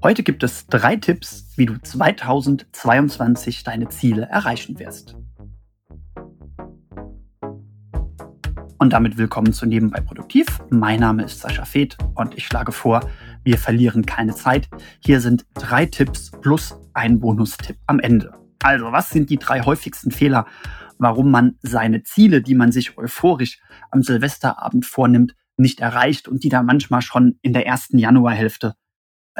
Heute gibt es drei Tipps, wie du 2022 deine Ziele erreichen wirst. Und damit willkommen zu Nebenbei Produktiv. Mein Name ist Sascha Feth und ich schlage vor, wir verlieren keine Zeit. Hier sind drei Tipps plus ein Bonustipp am Ende. Also, was sind die drei häufigsten Fehler, warum man seine Ziele, die man sich euphorisch am Silvesterabend vornimmt, nicht erreicht und die da manchmal schon in der ersten Januarhälfte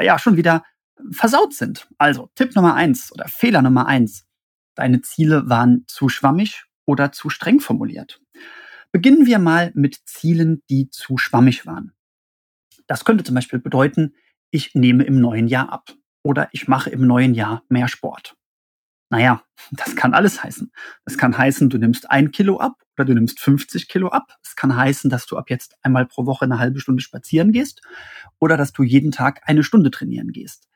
ja schon wieder versaut sind. Also Tipp Nummer eins oder Fehler Nummer eins. Deine Ziele waren zu schwammig oder zu streng formuliert. Beginnen wir mal mit Zielen, die zu schwammig waren. Das könnte zum Beispiel bedeuten, ich nehme im neuen Jahr ab oder ich mache im neuen Jahr mehr Sport. Naja, das kann alles heißen. Das kann heißen, du nimmst ein Kilo ab oder du nimmst 50 Kilo ab. Es kann heißen, dass du ab jetzt einmal pro Woche eine halbe Stunde spazieren gehst oder dass du jeden Tag eine Stunde trainieren gehst.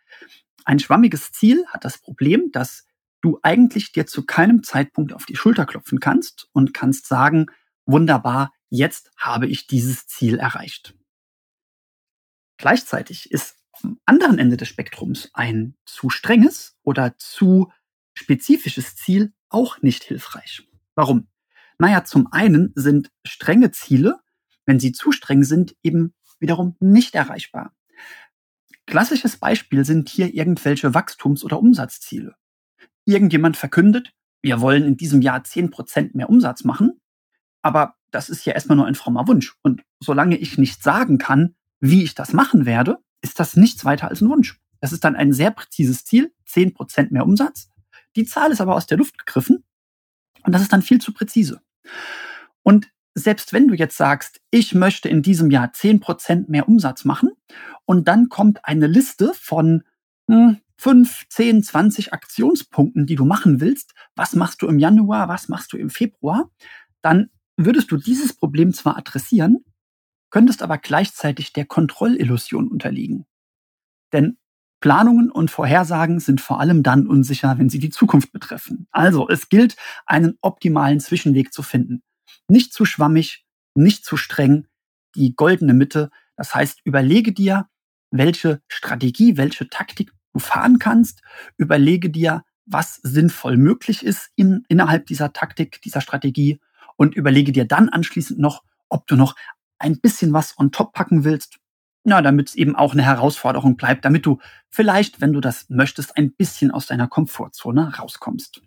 Ein schwammiges Ziel hat das Problem, dass du eigentlich dir zu keinem Zeitpunkt auf die Schulter klopfen kannst und kannst sagen, wunderbar, jetzt habe ich dieses Ziel erreicht. Gleichzeitig ist am anderen Ende des Spektrums ein zu strenges oder zu spezifisches Ziel auch nicht hilfreich. Warum? Naja, zum einen sind strenge Ziele, wenn sie zu streng sind, eben wiederum nicht erreichbar. Klassisches Beispiel sind hier irgendwelche Wachstums- oder Umsatzziele. Irgendjemand verkündet, wir wollen in diesem Jahr 10% mehr Umsatz machen, aber das ist ja erstmal nur ein frommer Wunsch. Und solange ich nicht sagen kann, wie ich das machen werde, ist das nichts weiter als ein Wunsch. Das ist dann ein sehr präzises Ziel, 10% mehr Umsatz. Die Zahl ist aber aus der Luft gegriffen und das ist dann viel zu präzise. Und selbst wenn du jetzt sagst, ich möchte in diesem Jahr 10% mehr Umsatz machen und dann kommt eine Liste von hm, 5, 10, 20 Aktionspunkten, die du machen willst, was machst du im Januar, was machst du im Februar, dann würdest du dieses Problem zwar adressieren, könntest aber gleichzeitig der Kontrollillusion unterliegen. Denn Planungen und Vorhersagen sind vor allem dann unsicher, wenn sie die Zukunft betreffen. Also es gilt, einen optimalen Zwischenweg zu finden. Nicht zu schwammig, nicht zu streng, die goldene Mitte. Das heißt, überlege dir, welche Strategie, welche Taktik du fahren kannst. Überlege dir, was sinnvoll möglich ist in, innerhalb dieser Taktik, dieser Strategie und überlege dir dann anschließend noch, ob du noch ein bisschen was on top packen willst, na, damit es eben auch eine Herausforderung bleibt, damit du vielleicht, wenn du das möchtest, ein bisschen aus deiner Komfortzone rauskommst.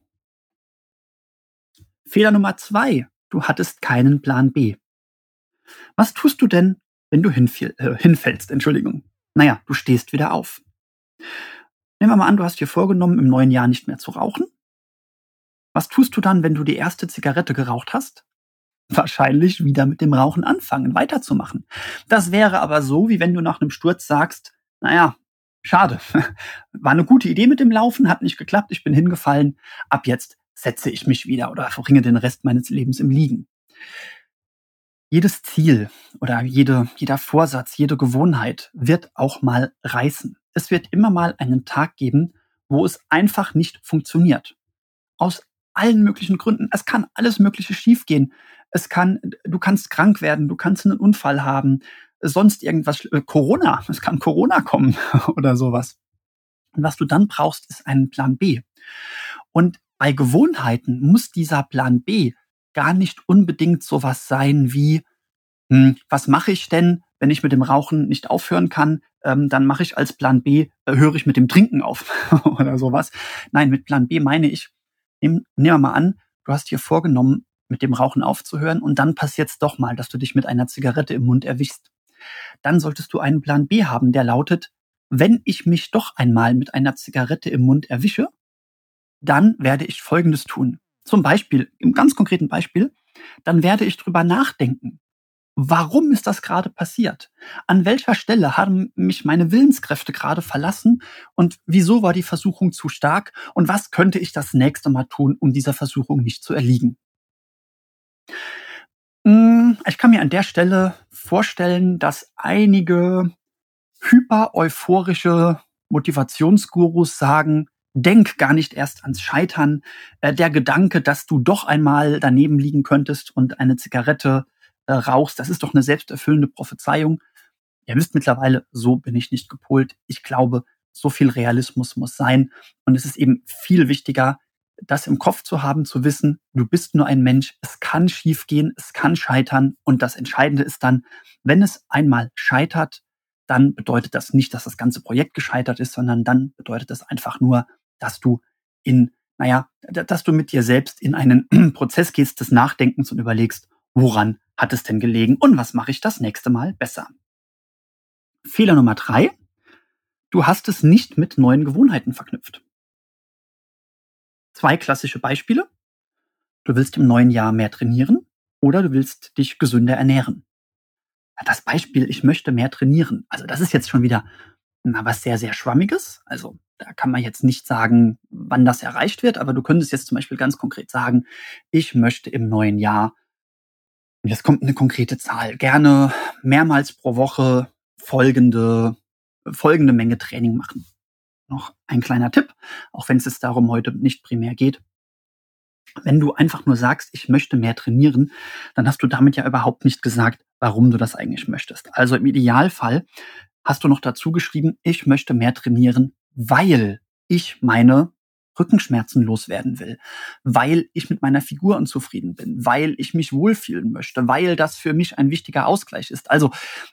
Fehler Nummer zwei. Du hattest keinen Plan B. Was tust du denn, wenn du hinfiel, äh, hinfällst? Entschuldigung. Naja, du stehst wieder auf. Nehmen wir mal an, du hast dir vorgenommen, im neuen Jahr nicht mehr zu rauchen. Was tust du dann, wenn du die erste Zigarette geraucht hast? Wahrscheinlich wieder mit dem Rauchen anfangen, weiterzumachen. Das wäre aber so, wie wenn du nach einem Sturz sagst, naja, schade, war eine gute Idee mit dem Laufen, hat nicht geklappt, ich bin hingefallen, ab jetzt setze ich mich wieder oder verbringe den Rest meines Lebens im Liegen. Jedes Ziel oder jede, jeder Vorsatz, jede Gewohnheit wird auch mal reißen. Es wird immer mal einen Tag geben, wo es einfach nicht funktioniert. Aus allen möglichen Gründen. Es kann alles Mögliche schiefgehen. Es kann, du kannst krank werden, du kannst einen Unfall haben, sonst irgendwas, äh, Corona, es kann Corona kommen oder sowas. Und was du dann brauchst, ist einen Plan B. Und bei Gewohnheiten muss dieser Plan B gar nicht unbedingt sowas sein wie, hm, was mache ich denn, wenn ich mit dem Rauchen nicht aufhören kann, ähm, dann mache ich als Plan B, äh, höre ich mit dem Trinken auf oder sowas. Nein, mit Plan B meine ich, nehmen wir mal an, du hast dir vorgenommen, mit dem Rauchen aufzuhören und dann passiert es doch mal, dass du dich mit einer Zigarette im Mund erwischst. Dann solltest du einen Plan B haben, der lautet, wenn ich mich doch einmal mit einer Zigarette im Mund erwische, dann werde ich Folgendes tun. Zum Beispiel, im ganz konkreten Beispiel, dann werde ich drüber nachdenken. Warum ist das gerade passiert? An welcher Stelle haben mich meine Willenskräfte gerade verlassen? Und wieso war die Versuchung zu stark? Und was könnte ich das nächste Mal tun, um dieser Versuchung nicht zu erliegen? Hm, ich kann mir an der Stelle vorstellen, dass einige hyper-euphorische Motivationsgurus sagen, denk gar nicht erst ans Scheitern. Äh, der Gedanke, dass du doch einmal daneben liegen könntest und eine Zigarette äh, rauchst, das ist doch eine selbsterfüllende Prophezeiung. Ihr wisst mittlerweile, so bin ich nicht gepolt. Ich glaube, so viel Realismus muss sein. Und es ist eben viel wichtiger, das im Kopf zu haben, zu wissen, du bist nur ein Mensch, es kann schiefgehen, es kann scheitern. Und das Entscheidende ist dann, wenn es einmal scheitert, dann bedeutet das nicht, dass das ganze Projekt gescheitert ist, sondern dann bedeutet das einfach nur, dass du in, naja, dass du mit dir selbst in einen Prozess gehst des Nachdenkens und überlegst, woran hat es denn gelegen und was mache ich das nächste Mal besser. Fehler Nummer drei, du hast es nicht mit neuen Gewohnheiten verknüpft. Zwei klassische Beispiele. Du willst im neuen Jahr mehr trainieren oder du willst dich gesünder ernähren. Das Beispiel, ich möchte mehr trainieren. Also das ist jetzt schon wieder na, was sehr, sehr Schwammiges. Also da kann man jetzt nicht sagen, wann das erreicht wird, aber du könntest jetzt zum Beispiel ganz konkret sagen, ich möchte im neuen Jahr, jetzt kommt eine konkrete Zahl, gerne mehrmals pro Woche folgende, folgende Menge Training machen. Noch ein kleiner Tipp, auch wenn es jetzt darum heute nicht primär geht. Wenn du einfach nur sagst, ich möchte mehr trainieren, dann hast du damit ja überhaupt nicht gesagt, warum du das eigentlich möchtest. Also im Idealfall hast du noch dazu geschrieben, ich möchte mehr trainieren, weil ich meine Rückenschmerzen loswerden will, weil ich mit meiner Figur unzufrieden bin, weil ich mich wohlfühlen möchte, weil das für mich ein wichtiger Ausgleich ist. Also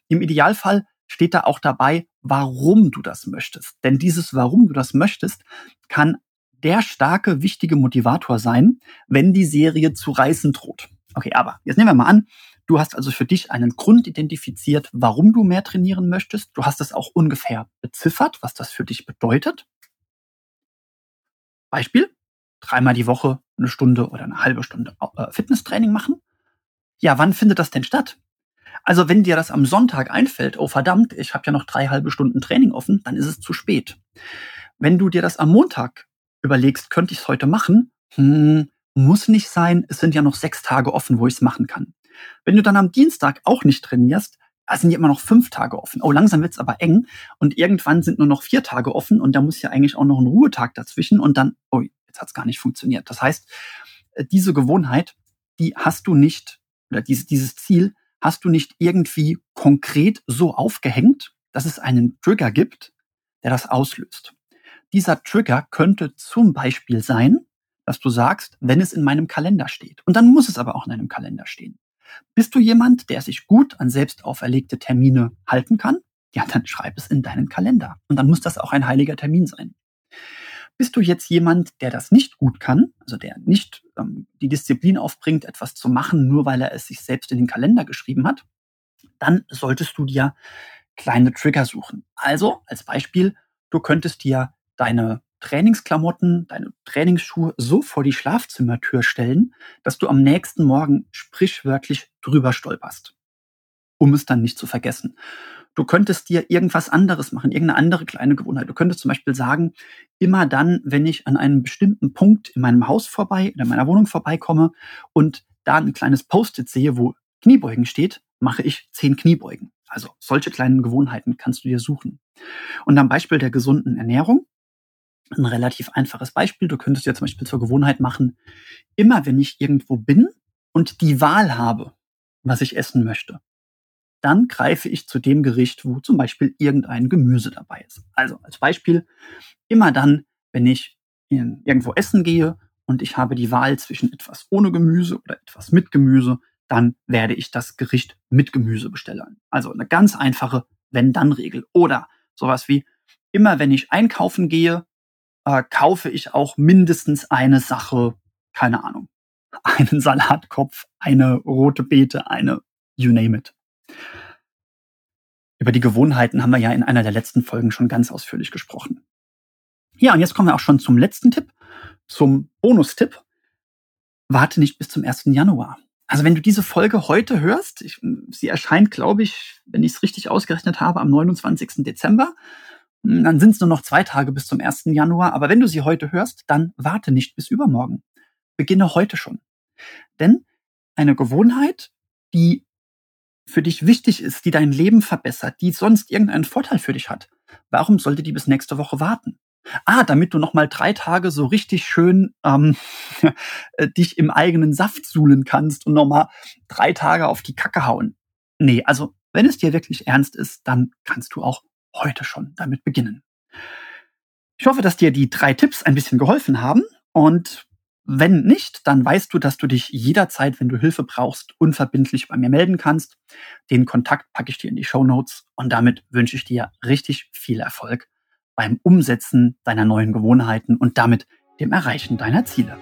im Idealfall steht da auch dabei, warum du das möchtest. Denn dieses Warum du das möchtest kann der starke, wichtige Motivator sein, wenn die Serie zu reißen droht. Okay, aber jetzt nehmen wir mal an, du hast also für dich einen Grund identifiziert, warum du mehr trainieren möchtest. Du hast es auch ungefähr beziffert, was das für dich bedeutet. Beispiel, dreimal die Woche eine Stunde oder eine halbe Stunde äh, Fitnesstraining machen. Ja, wann findet das denn statt? Also wenn dir das am Sonntag einfällt, oh verdammt, ich habe ja noch drei halbe Stunden Training offen, dann ist es zu spät. Wenn du dir das am Montag überlegst, könnte ich es heute machen? Hm, muss nicht sein, es sind ja noch sechs Tage offen, wo ich es machen kann. Wenn du dann am Dienstag auch nicht trainierst, sind ja immer noch fünf Tage offen. Oh, langsam wird's aber eng und irgendwann sind nur noch vier Tage offen und da muss ja eigentlich auch noch ein Ruhetag dazwischen und dann, oh, jetzt hat's gar nicht funktioniert. Das heißt, äh, diese Gewohnheit, die hast du nicht, oder dieses, dieses Ziel hast du nicht irgendwie konkret so aufgehängt, dass es einen Trigger gibt, der das auslöst. Dieser Trigger könnte zum Beispiel sein, dass du sagst, wenn es in meinem Kalender steht. Und dann muss es aber auch in einem Kalender stehen. Bist du jemand, der sich gut an selbst auferlegte Termine halten kann? Ja, dann schreib es in deinen Kalender. Und dann muss das auch ein heiliger Termin sein. Bist du jetzt jemand, der das nicht gut kann, also der nicht ähm, die Disziplin aufbringt, etwas zu machen, nur weil er es sich selbst in den Kalender geschrieben hat? Dann solltest du dir kleine Trigger suchen. Also als Beispiel, du könntest dir deine Trainingsklamotten, deine Trainingsschuhe so vor die Schlafzimmertür stellen, dass du am nächsten Morgen sprichwörtlich drüber stolperst, um es dann nicht zu vergessen. Du könntest dir irgendwas anderes machen, irgendeine andere kleine Gewohnheit. Du könntest zum Beispiel sagen, immer dann, wenn ich an einem bestimmten Punkt in meinem Haus vorbei, in meiner Wohnung vorbeikomme und da ein kleines Post-it sehe, wo Kniebeugen steht, mache ich zehn Kniebeugen. Also solche kleinen Gewohnheiten kannst du dir suchen. Und am Beispiel der gesunden Ernährung, ein relativ einfaches Beispiel. Du könntest dir zum Beispiel zur Gewohnheit machen, immer wenn ich irgendwo bin und die Wahl habe, was ich essen möchte, dann greife ich zu dem Gericht, wo zum Beispiel irgendein Gemüse dabei ist. Also als Beispiel, immer dann, wenn ich irgendwo essen gehe und ich habe die Wahl zwischen etwas ohne Gemüse oder etwas mit Gemüse, dann werde ich das Gericht mit Gemüse bestellen. Also eine ganz einfache Wenn-Dann-Regel. Oder sowas wie, immer wenn ich einkaufen gehe, äh, kaufe ich auch mindestens eine Sache, keine Ahnung, einen Salatkopf, eine rote Beete, eine you name it. Über die Gewohnheiten haben wir ja in einer der letzten Folgen schon ganz ausführlich gesprochen. Ja, und jetzt kommen wir auch schon zum letzten Tipp, zum Bonustipp. Warte nicht bis zum 1. Januar. Also wenn du diese Folge heute hörst, ich, sie erscheint, glaube ich, wenn ich es richtig ausgerechnet habe, am 29. Dezember. Dann sind es nur noch zwei Tage bis zum 1. Januar. Aber wenn du sie heute hörst, dann warte nicht bis übermorgen. Beginne heute schon. Denn eine Gewohnheit, die für dich wichtig ist, die dein Leben verbessert, die sonst irgendeinen Vorteil für dich hat, warum sollte die bis nächste Woche warten? Ah, damit du noch mal drei Tage so richtig schön ähm, dich im eigenen Saft suhlen kannst und noch mal drei Tage auf die Kacke hauen. Nee, also wenn es dir wirklich ernst ist, dann kannst du auch heute schon damit beginnen. Ich hoffe, dass dir die drei Tipps ein bisschen geholfen haben und wenn nicht, dann weißt du, dass du dich jederzeit, wenn du Hilfe brauchst, unverbindlich bei mir melden kannst. Den Kontakt packe ich dir in die Show Notes und damit wünsche ich dir richtig viel Erfolg beim Umsetzen deiner neuen Gewohnheiten und damit dem Erreichen deiner Ziele.